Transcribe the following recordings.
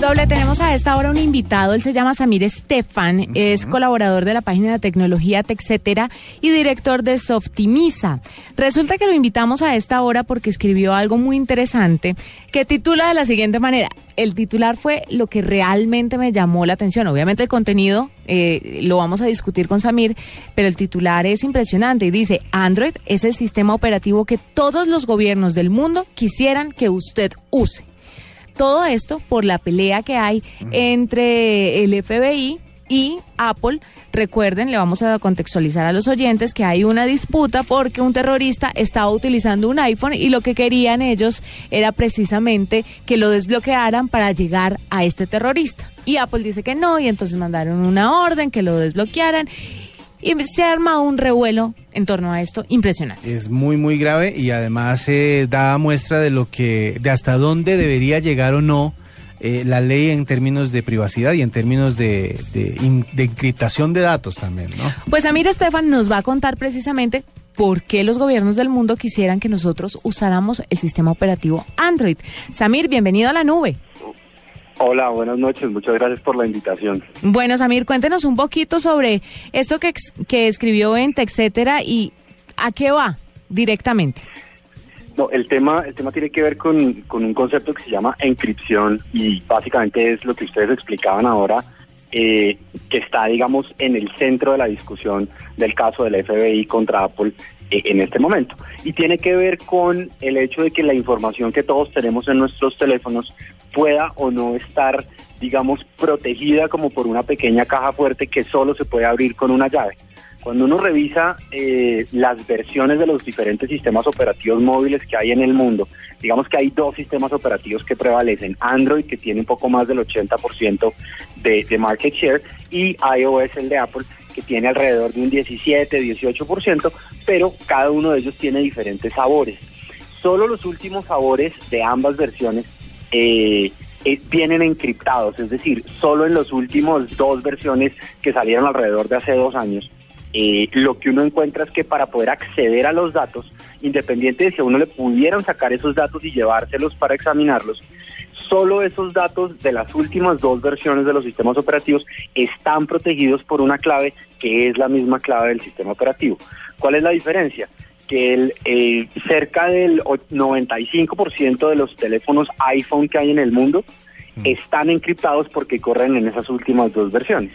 Doble, tenemos a esta hora un invitado, él se llama Samir Estefan, es colaborador de la página de tecnología TechCetera y director de Softimisa. Resulta que lo invitamos a esta hora porque escribió algo muy interesante que titula de la siguiente manera. El titular fue lo que realmente me llamó la atención. Obviamente el contenido eh, lo vamos a discutir con Samir, pero el titular es impresionante y dice, Android es el sistema operativo que todos los gobiernos del mundo quisieran que usted use. Todo esto por la pelea que hay entre el FBI y Apple. Recuerden, le vamos a contextualizar a los oyentes que hay una disputa porque un terrorista estaba utilizando un iPhone y lo que querían ellos era precisamente que lo desbloquearan para llegar a este terrorista. Y Apple dice que no y entonces mandaron una orden que lo desbloquearan y se arma un revuelo en torno a esto impresionante. Es muy, muy grave y además eh, da muestra de lo que, de hasta dónde debería llegar o no eh, la ley en términos de privacidad y en términos de, de, in- de encriptación de datos también, ¿no? Pues Amir Estefan nos va a contar precisamente por qué los gobiernos del mundo quisieran que nosotros usáramos el sistema operativo Android. Samir, bienvenido a la nube. Hola, buenas noches. Muchas gracias por la invitación. Bueno, Samir, cuéntenos un poquito sobre esto que, que escribió en TechCetera y a qué va directamente. No, el tema, el tema tiene que ver con, con un concepto que se llama encripción y básicamente es lo que ustedes explicaban ahora, eh, que está, digamos, en el centro de la discusión del caso del FBI contra Apple en este momento. Y tiene que ver con el hecho de que la información que todos tenemos en nuestros teléfonos pueda o no estar, digamos, protegida como por una pequeña caja fuerte que solo se puede abrir con una llave. Cuando uno revisa eh, las versiones de los diferentes sistemas operativos móviles que hay en el mundo, digamos que hay dos sistemas operativos que prevalecen. Android, que tiene un poco más del 80% de, de market share, y iOS, el de Apple, que tiene alrededor de un 17, 18%, pero cada uno de ellos tiene diferentes sabores. Solo los últimos sabores de ambas versiones eh, eh, vienen encriptados, es decir, solo en los últimos dos versiones que salieron alrededor de hace dos años, eh, lo que uno encuentra es que para poder acceder a los datos, independiente de si a uno le pudieran sacar esos datos y llevárselos para examinarlos, solo esos datos de las últimas dos versiones de los sistemas operativos están protegidos por una clave que es la misma clave del sistema operativo. ¿Cuál es la diferencia? Que el, eh, cerca del o- 95% de los teléfonos iPhone que hay en el mundo están encriptados porque corren en esas últimas dos versiones.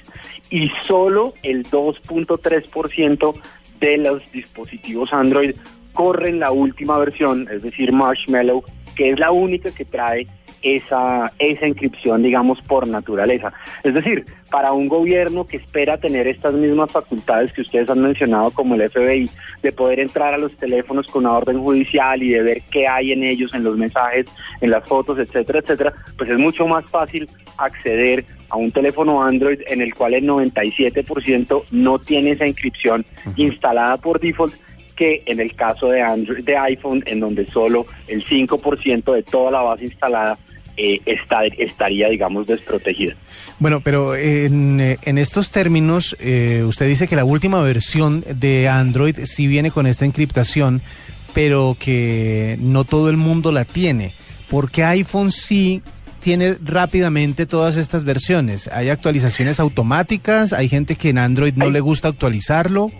Y solo el 2.3% de los dispositivos Android corren la última versión, es decir, Marshmallow, que es la única que trae esa, esa inscripción, digamos, por naturaleza. Es decir, para un gobierno que espera tener estas mismas facultades que ustedes han mencionado, como el FBI, de poder entrar a los teléfonos con una orden judicial y de ver qué hay en ellos, en los mensajes, en las fotos, etcétera, etcétera, pues es mucho más fácil acceder a un teléfono Android en el cual el 97% no tiene esa inscripción instalada por default que en el caso de Android, de iPhone, en donde solo el 5% de toda la base instalada eh, está, estaría, digamos, desprotegida. Bueno, pero en, eh, en estos términos, eh, usted dice que la última versión de Android sí viene con esta encriptación, pero que no todo el mundo la tiene. porque iPhone sí tiene rápidamente todas estas versiones? ¿Hay actualizaciones automáticas? ¿Hay gente que en Android no Hay- le gusta actualizarlo?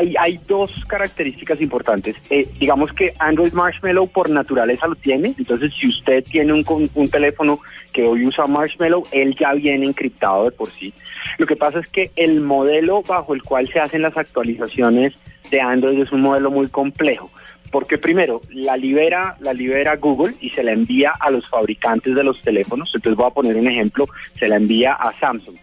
Hay, hay dos características importantes. Eh, digamos que Android Marshmallow por naturaleza lo tiene. Entonces, si usted tiene un, un teléfono que hoy usa Marshmallow, él ya viene encriptado de por sí. Lo que pasa es que el modelo bajo el cual se hacen las actualizaciones de Android es un modelo muy complejo. Porque primero, la libera, la libera Google y se la envía a los fabricantes de los teléfonos. Entonces voy a poner un ejemplo, se la envía a Samsung.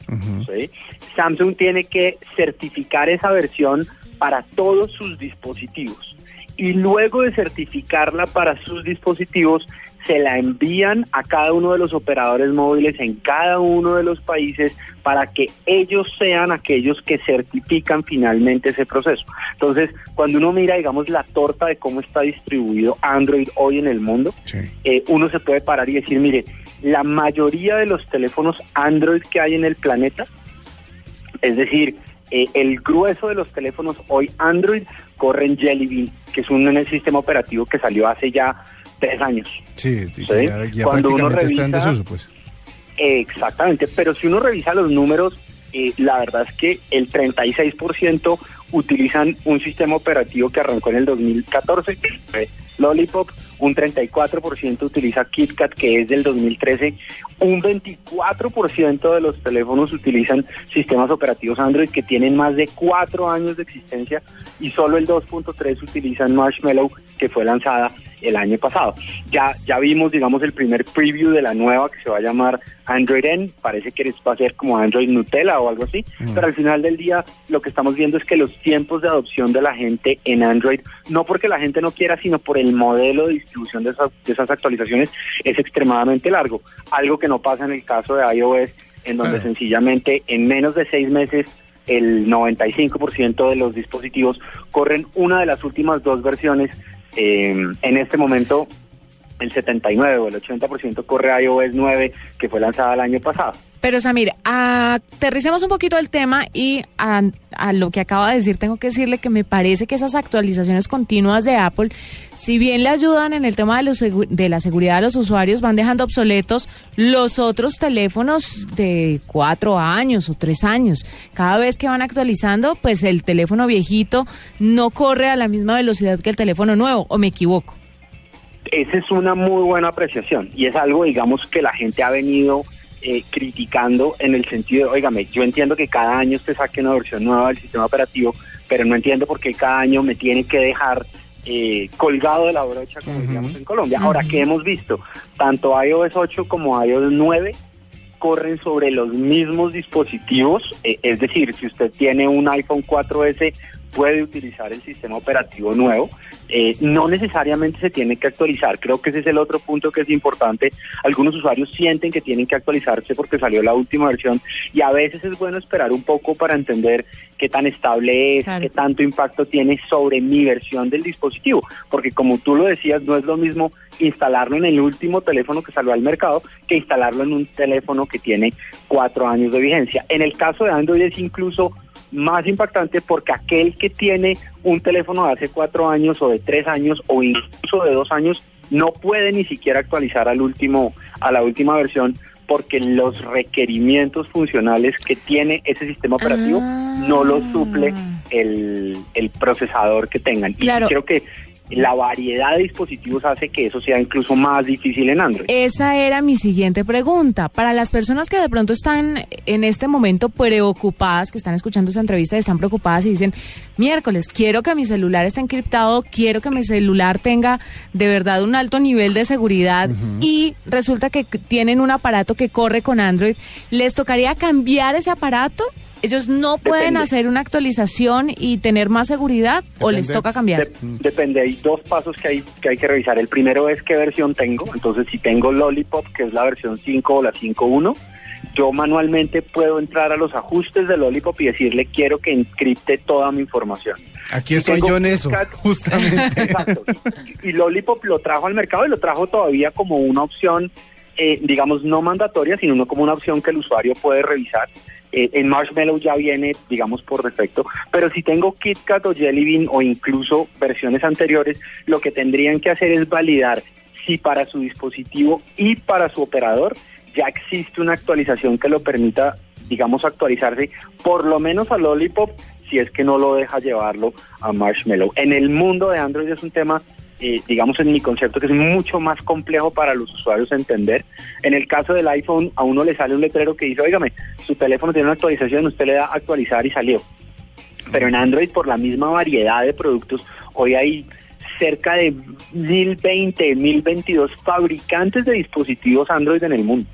¿sí? Samsung tiene que certificar esa versión para todos sus dispositivos. Y luego de certificarla para sus dispositivos, se la envían a cada uno de los operadores móviles en cada uno de los países para que ellos sean aquellos que certifican finalmente ese proceso. Entonces, cuando uno mira, digamos, la torta de cómo está distribuido Android hoy en el mundo, eh, uno se puede parar y decir, mire, la mayoría de los teléfonos Android que hay en el planeta, es decir, eh, el grueso de los teléfonos hoy Android corren Jelly Bean, que es un sistema operativo que salió hace ya tres años. Sí, ya, ya Cuando uno revisa, está en desuso, pues. Exactamente, pero si uno revisa los números, eh, la verdad es que el 36% utilizan un sistema operativo que arrancó en el 2014, que fue Lollipop, un 34% utiliza KitKat, que es del 2013, un 24% de los teléfonos utilizan sistemas operativos Android que tienen más de cuatro años de existencia y solo el 2.3 utilizan Marshmallow, que fue lanzada el año pasado. Ya, ya vimos, digamos, el primer preview de la nueva que se va a llamar Android N, parece que va a ser como Android Nutella o algo así, mm. pero al final del día lo que estamos viendo es que los tiempos de adopción de la gente en Android, no porque la gente no quiera, sino por el modelo de distribución de esas, de esas actualizaciones, es extremadamente largo, algo que no pasa en el caso de iOS, en donde sencillamente en menos de seis meses el 95% de los dispositivos corren una de las últimas dos versiones eh, en este momento el 79 o el 80% corre iOS 9 que fue lanzada el año pasado. Pero Samir, aterricemos un poquito el tema y a, lo que acaba de decir tengo que decirle que me parece que esas actualizaciones continuas de Apple, si bien le ayudan en el tema de, los, de la seguridad de los usuarios, van dejando obsoletos los otros teléfonos de cuatro años o tres años. Cada vez que van actualizando, pues el teléfono viejito no corre a la misma velocidad que el teléfono nuevo, ¿o me equivoco? Esa es una muy buena apreciación y es algo, digamos, que la gente ha venido eh, criticando en el sentido de, oígame, yo entiendo que cada año usted saque una versión nueva del sistema operativo, pero no entiendo por qué cada año me tiene que dejar eh, colgado de la brocha, como decíamos en Colombia. Ahora, ¿qué hemos visto? Tanto iOS 8 como iOS 9 corren sobre los mismos dispositivos, eh, es decir, si usted tiene un iPhone 4S puede utilizar el sistema operativo nuevo. Eh, no necesariamente se tiene que actualizar, creo que ese es el otro punto que es importante. Algunos usuarios sienten que tienen que actualizarse porque salió la última versión y a veces es bueno esperar un poco para entender qué tan estable es, qué tanto impacto tiene sobre mi versión del dispositivo, porque como tú lo decías, no es lo mismo instalarlo en el último teléfono que salió al mercado que instalarlo en un teléfono que tiene cuatro años de vigencia. En el caso de Android es incluso más impactante porque aquel que tiene un teléfono de hace cuatro años o de tres años o incluso de dos años no puede ni siquiera actualizar al último a la última versión porque los requerimientos funcionales que tiene ese sistema operativo no lo suple ah. el, el procesador que tengan. Y creo que la variedad de dispositivos hace que eso sea incluso más difícil en Android. Esa era mi siguiente pregunta. Para las personas que de pronto están en este momento preocupadas, que están escuchando esta entrevista y están preocupadas y dicen, miércoles, quiero que mi celular esté encriptado, quiero que mi celular tenga de verdad un alto nivel de seguridad y resulta que tienen un aparato que corre con Android, ¿les tocaría cambiar ese aparato? ¿Ellos no pueden hacer una actualización y tener más seguridad o les toca cambiar? depende, hay dos pasos que hay, que hay que revisar. El primero es qué versión tengo. Entonces, si tengo Lollipop, que es la versión 5 o la 5.1, yo manualmente puedo entrar a los ajustes de Lollipop y decirle quiero que encripte toda mi información. Aquí estoy yo en eso, justamente. Exacto. Y, Lollipop lo trajo al mercado y lo trajo todavía como una opción, eh, digamos, no mandatoria, sino como una opción que el usuario puede revisar. Eh, en Marshmallow ya viene, digamos, por defecto, pero si tengo KitKat o Jelly Bean o incluso versiones anteriores, lo que tendrían que hacer es validar si para su dispositivo y para su operador ya existe una actualización que lo permita, digamos, actualizarse por lo menos a Lollipop si es que no lo deja llevarlo a Marshmallow. En el mundo de Android es un tema eh, digamos en mi concepto, que es mucho más complejo para los usuarios entender. En el caso del iPhone, a uno le sale un letrero que dice, oígame, su teléfono tiene una actualización, usted le da actualizar y salió. Pero en Android, por la misma variedad de productos, hoy hay cerca de 1020, 1022 fabricantes de dispositivos Android en el mundo.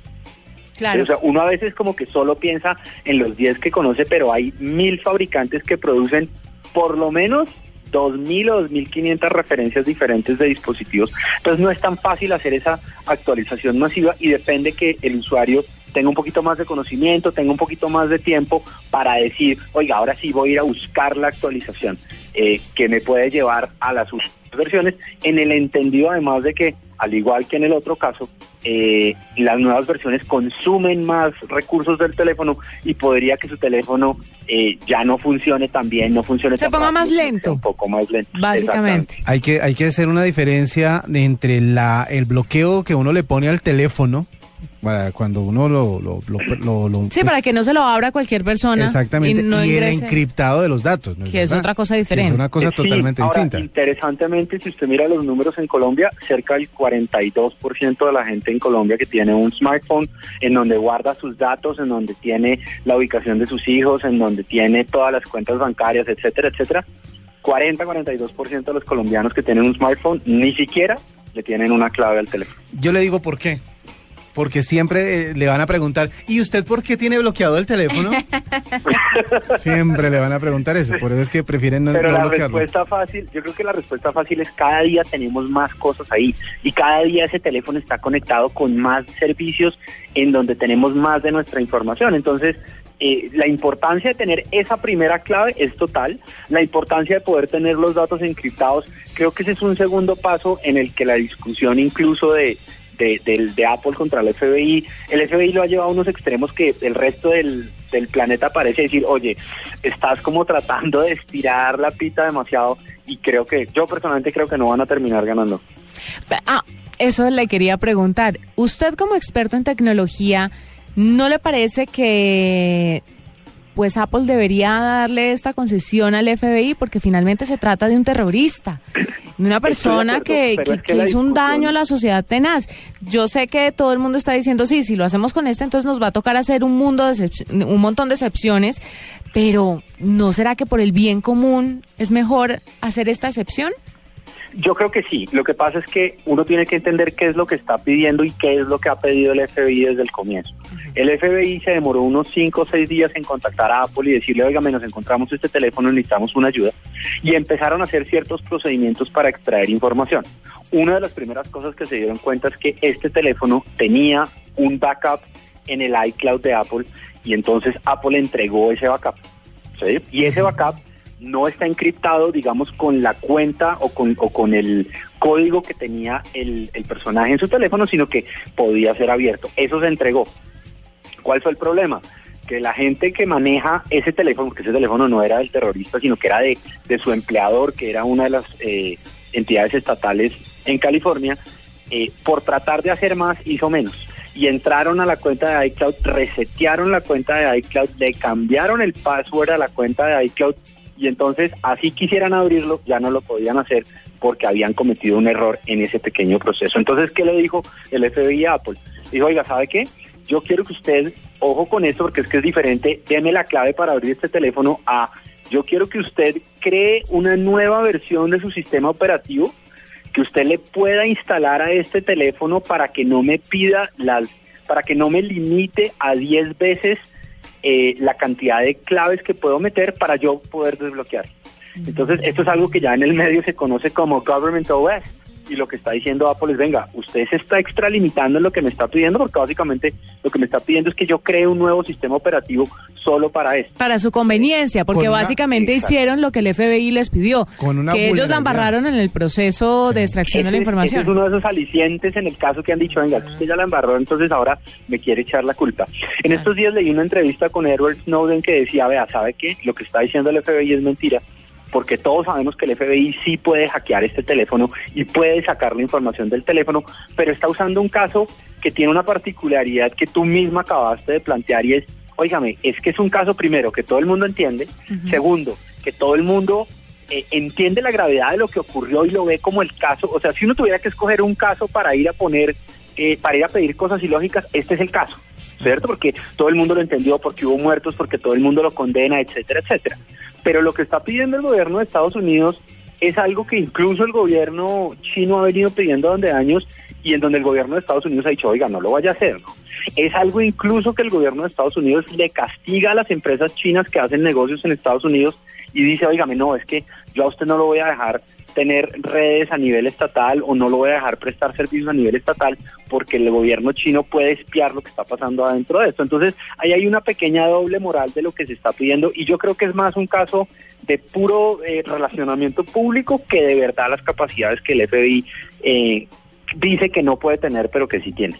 Claro. O sea, uno a veces como que solo piensa en los 10 que conoce, pero hay mil fabricantes que producen por lo menos 2.000 o 2.500 referencias diferentes de dispositivos. Entonces no es tan fácil hacer esa actualización masiva y depende que el usuario tenga un poquito más de conocimiento, tenga un poquito más de tiempo para decir, oiga, ahora sí voy a ir a buscar la actualización eh, que me puede llevar a las últimas versiones, en el entendido además de que, al igual que en el otro caso, eh, las nuevas versiones consumen más recursos del teléfono y podría que su teléfono eh, ya no funcione tan bien, no funcione Se tan ponga más lento. Un poco más lento. Básicamente. Hay que, hay que hacer una diferencia de entre la, el bloqueo que uno le pone al teléfono para cuando uno lo... lo, lo, lo- lo- Sí, pues, para que no se lo abra cualquier persona. Exactamente, Y, no y el ingrese. encriptado de los datos. ¿no Que es otra cosa diferente. Es una cosa Sí, totalmente ahora, distinta. Interesantemente, si usted mira los números en Colombia, cerca del 42% de la gente en Colombia que tiene un smartphone en donde guarda sus datos, en donde tiene la ubicación de sus hijos, en donde tiene todas las cuentas bancarias, etcétera, etcétera. 40-42% de los colombianos que tienen un smartphone ni siquiera le tienen una clave al teléfono. Yo le digo por qué. Porque siempre eh, le van a preguntar, ¿y usted por qué tiene bloqueado el teléfono? siempre le van a preguntar eso, por eso es que prefieren no, Pero no la bloquearlo. respuesta fácil, yo creo que la respuesta fácil es cada día tenemos más cosas ahí y cada día ese teléfono está conectado con más servicios en donde tenemos más de nuestra información. Entonces, eh, la importancia de tener esa primera clave es total. La importancia de poder tener los datos encriptados, creo que ese es un segundo paso en el que la discusión incluso de, de, de Apple contra el FBI, el FBI lo ha llevado a unos extremos que el resto del, del planeta parece decir, oye, estás como tratando de estirar la pita demasiado y creo que, yo personalmente creo que no van a terminar ganando. Ah, eso le quería preguntar. Usted como experto en tecnología, ¿no le parece que pues Apple debería darle esta concesión al FBI porque finalmente se trata de un terrorista, de una persona acuerdo, que, que- es que hizo un daño a la sociedad tenaz. Yo sé que todo el mundo está diciendo, sí, si lo hacemos con este, entonces nos va a tocar hacer un, mundo de un montón de excepciones, pero ¿no será que por el bien común es mejor hacer esta excepción? Yo creo que sí. Lo que pasa es que uno tiene que entender qué es lo que está pidiendo y qué es lo que ha pedido el FBI desde el comienzo. El FBI se demoró unos 5 o 6 días en contactar a Apple y decirle, oiga, nos encontramos este teléfono, necesitamos una ayuda. Y empezaron a hacer ciertos procedimientos para extraer información. Una de las primeras cosas que se dieron cuenta es que este teléfono tenía un backup en el iCloud de Apple y entonces Apple entregó ese backup. ¿sí? Y ese backup no está encriptado, digamos, con la cuenta o con, o con el código que tenía el, el personaje en su teléfono, sino que podía ser abierto. Eso se entregó. ¿Cuál fue el problema? Que la gente que maneja ese teléfono, porque ese teléfono no era del terrorista, sino que era de, de su empleador, que era una de las eh, entidades estatales en California, eh, por tratar de hacer más, hizo menos. Y entraron a la cuenta de iCloud, resetearon la cuenta de iCloud, le cambiaron el password a la cuenta de iCloud y entonces así quisieran abrirlo, ya no lo podían hacer porque habían cometido un error en ese pequeño proceso. Entonces, ¿qué le dijo el FBI a Apple? Dijo, oiga, ¿sabe qué? Yo quiero que usted, ojo con esto porque es que es diferente, deme la clave para abrir este teléfono a, yo quiero que usted cree una nueva versión de su sistema operativo que usted le pueda instalar a este teléfono para que no me pida las, para que no me limite a 10 veces eh, la cantidad de claves que puedo meter para yo poder desbloquear. Entonces, esto es algo que ya en el medio se conoce como Government OS. Y lo que está diciendo Apple es, venga, usted se está extralimitando en lo que me está pidiendo, porque básicamente lo que me está pidiendo es que yo cree un nuevo sistema operativo solo para esto. Para su conveniencia, porque Con básicamente Exacto. hicieron lo que el FBI les pidió, Con una que ellos la embarraron en el proceso de extracción de la Ese- información. ese es uno de esos alicientes en el caso que han dicho, venga, que usted ya la embarró, entonces ahora me quiere echar la culpa. En estos días leí una entrevista con Edward Snowden que decía, vea, ¿sabe qué? Lo que está diciendo el FBI es mentira, porque todos sabemos que el FBI sí puede hackear este teléfono y puede sacar la información del teléfono, pero está usando un caso que tiene una particularidad que tú misma acabaste de plantear y es, óigame, es que es un caso primero que todo el mundo entiende, segundo, que todo el mundo eh, entiende la gravedad de lo que ocurrió y lo ve como el caso, o sea, si uno tuviera que escoger un caso para ir a poner, eh, para ir a pedir cosas ilógicas, este es el caso, ¿cierto? Porque todo el mundo lo entendió, porque hubo muertos, porque todo el mundo lo condena, etcétera, etcétera. Pero lo que está pidiendo el gobierno de Estados Unidos es algo que incluso el gobierno chino ha venido pidiendo durante años y en donde el gobierno de Estados Unidos ha dicho, oiga, no lo vaya a hacer. Es algo incluso que el gobierno de Estados Unidos le castiga a las empresas chinas que hacen negocios en Estados Unidos y dice, oígame, no, es que yo a usted no lo voy a dejar tener redes a nivel estatal o no lo voy a dejar prestar servicios a nivel estatal porque el gobierno chino puede espiar lo que está pasando adentro de esto. Entonces, ahí hay una pequeña doble moral de lo que se está pidiendo y yo creo que es más un caso de puro eh, relacionamiento público que de verdad las capacidades que el FBI eh, dice que no puede tener, pero que sí tiene.